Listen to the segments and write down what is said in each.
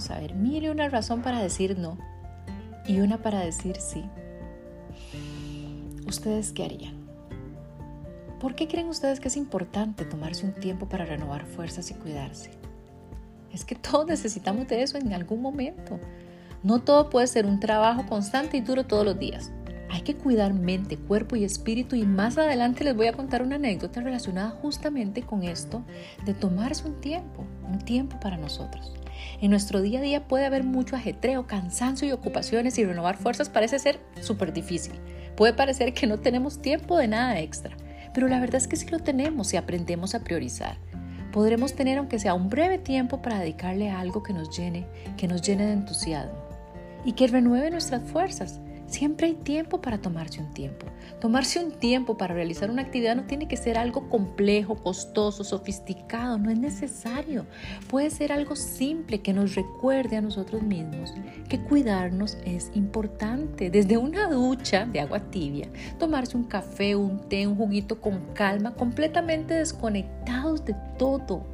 Vamos a ver, mire una razón para decir no y una para decir sí. ¿Ustedes qué harían? ¿Por qué creen ustedes que es importante tomarse un tiempo para renovar fuerzas y cuidarse? Es que todos necesitamos de eso en algún momento. No todo puede ser un trabajo constante y duro todos los días. Hay que cuidar mente, cuerpo y espíritu y más adelante les voy a contar una anécdota relacionada justamente con esto de tomarse un tiempo, un tiempo para nosotros. En nuestro día a día puede haber mucho ajetreo, cansancio y ocupaciones y renovar fuerzas parece ser súper difícil. Puede parecer que no tenemos tiempo de nada extra, pero la verdad es que sí lo tenemos si aprendemos a priorizar. Podremos tener aunque sea un breve tiempo para dedicarle a algo que nos llene, que nos llene de entusiasmo y que renueve nuestras fuerzas Siempre hay tiempo para tomarse un tiempo. Tomarse un tiempo para realizar una actividad no tiene que ser algo complejo, costoso, sofisticado, no es necesario. Puede ser algo simple que nos recuerde a nosotros mismos que cuidarnos es importante. Desde una ducha de agua tibia, tomarse un café, un té, un juguito con calma, completamente desconectados de todo.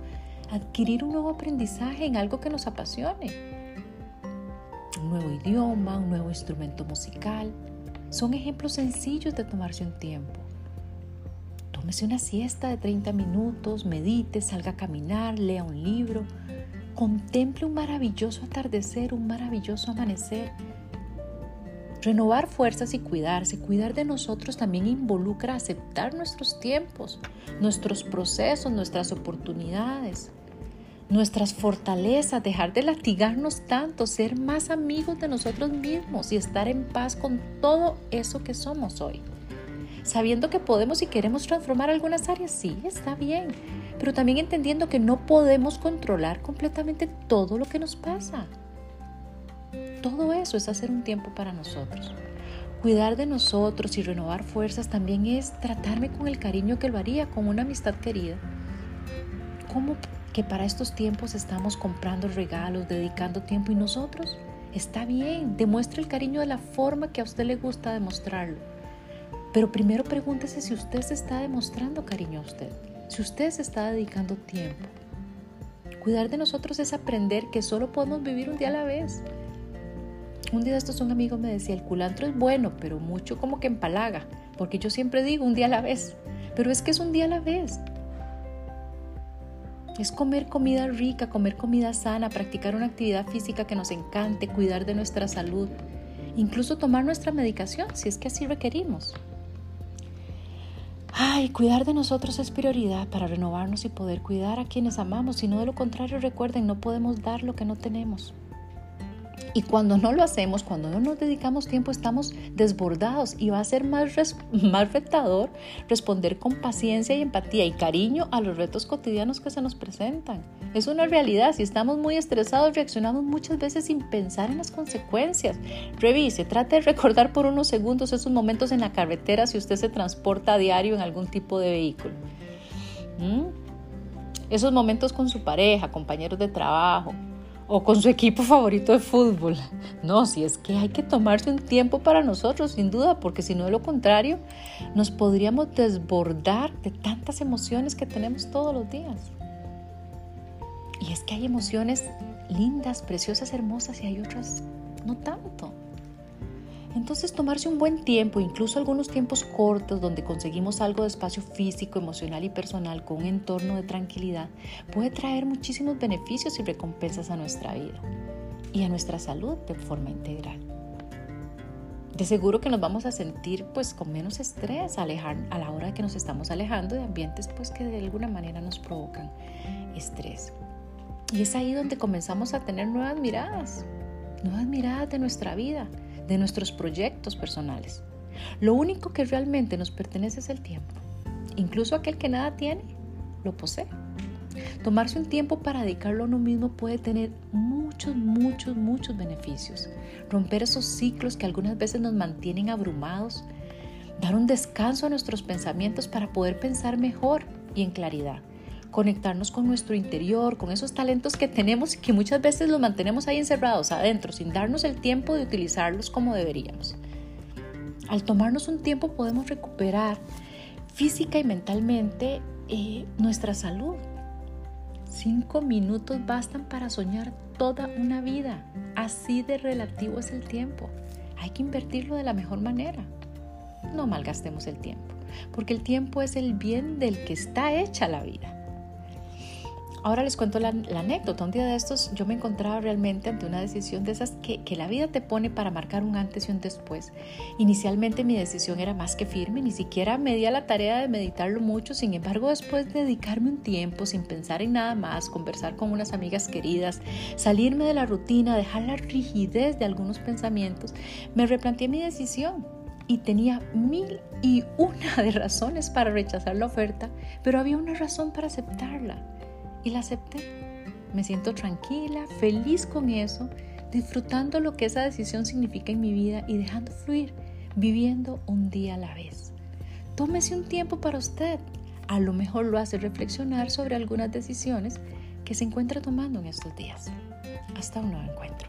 Adquirir un nuevo aprendizaje en algo que nos apasione un nuevo idioma, un nuevo instrumento musical. Son ejemplos sencillos de tomarse un tiempo. Tómese una siesta de 30 minutos, medite, salga a caminar, lea un libro, contemple un maravilloso atardecer, un maravilloso amanecer. Renovar fuerzas y cuidarse, cuidar de nosotros también involucra aceptar nuestros tiempos, nuestros procesos, nuestras oportunidades nuestras fortalezas, dejar de latigarnos tanto, ser más amigos de nosotros mismos y estar en paz con todo eso que somos hoy. Sabiendo que podemos y queremos transformar algunas áreas, sí, está bien, pero también entendiendo que no podemos controlar completamente todo lo que nos pasa. Todo eso es hacer un tiempo para nosotros. Cuidar de nosotros y renovar fuerzas también es tratarme con el cariño que lo haría con una amistad querida. ¿Cómo que para estos tiempos estamos comprando regalos, dedicando tiempo y nosotros. Está bien, demuestre el cariño de la forma que a usted le gusta demostrarlo. Pero primero pregúntese si usted se está demostrando cariño a usted, si usted se está dedicando tiempo. Cuidar de nosotros es aprender que solo podemos vivir un día a la vez. Un día de estos un amigo me decía, el culantro es bueno, pero mucho como que empalaga, porque yo siempre digo un día a la vez, pero es que es un día a la vez. Es comer comida rica, comer comida sana, practicar una actividad física que nos encante, cuidar de nuestra salud, incluso tomar nuestra medicación si es que así requerimos. Ay, cuidar de nosotros es prioridad para renovarnos y poder cuidar a quienes amamos, si no de lo contrario recuerden, no podemos dar lo que no tenemos. Y cuando no lo hacemos, cuando no nos dedicamos tiempo, estamos desbordados y va a ser más, más retador responder con paciencia y empatía y cariño a los retos cotidianos que se nos presentan. Es una realidad, si estamos muy estresados, reaccionamos muchas veces sin pensar en las consecuencias. Revise, trate de recordar por unos segundos esos momentos en la carretera si usted se transporta a diario en algún tipo de vehículo. ¿Mm? Esos momentos con su pareja, compañeros de trabajo, o con su equipo favorito de fútbol. No, si es que hay que tomarse un tiempo para nosotros, sin duda, porque si no de lo contrario, nos podríamos desbordar de tantas emociones que tenemos todos los días. Y es que hay emociones lindas, preciosas, hermosas y hay otras no tanto. Entonces tomarse un buen tiempo, incluso algunos tiempos cortos donde conseguimos algo de espacio físico, emocional y personal con un entorno de tranquilidad, puede traer muchísimos beneficios y recompensas a nuestra vida y a nuestra salud de forma integral. De seguro que nos vamos a sentir pues con menos estrés alejar, a la hora que nos estamos alejando de ambientes pues que de alguna manera nos provocan estrés. Y es ahí donde comenzamos a tener nuevas miradas, nuevas miradas de nuestra vida de nuestros proyectos personales. Lo único que realmente nos pertenece es el tiempo. Incluso aquel que nada tiene, lo posee. Tomarse un tiempo para dedicarlo a uno mismo puede tener muchos, muchos, muchos beneficios. Romper esos ciclos que algunas veces nos mantienen abrumados. Dar un descanso a nuestros pensamientos para poder pensar mejor y en claridad conectarnos con nuestro interior, con esos talentos que tenemos y que muchas veces los mantenemos ahí encerrados adentro, sin darnos el tiempo de utilizarlos como deberíamos. Al tomarnos un tiempo podemos recuperar física y mentalmente eh, nuestra salud. Cinco minutos bastan para soñar toda una vida. Así de relativo es el tiempo. Hay que invertirlo de la mejor manera. No malgastemos el tiempo, porque el tiempo es el bien del que está hecha la vida. Ahora les cuento la, anécdota. Un día de estos yo me encontraba realmente ante una decisión de esas que, la vida te pone para marcar un antes y un después. Inicialmente mi decisión era más que firme, ni siquiera me di la tarea de meditarlo mucho. Sin embargo, después de dedicarme un tiempo sin pensar en nada más, conversar con unas amigas queridas, salirme de la rutina, dejar la rigidez de algunos pensamientos, me replanteé mi decisión y tenía mil y una de razones para rechazar la oferta, pero había una razón para aceptarla y la acepté. Me siento tranquila, feliz con eso, disfrutando lo que esa decisión significa en mi vida y dejando fluir, viviendo un día a la vez. Tómese un tiempo para usted. A lo mejor lo hace reflexionar sobre algunas decisiones que se encuentra tomando en estos días. Hasta un nuevo encuentro.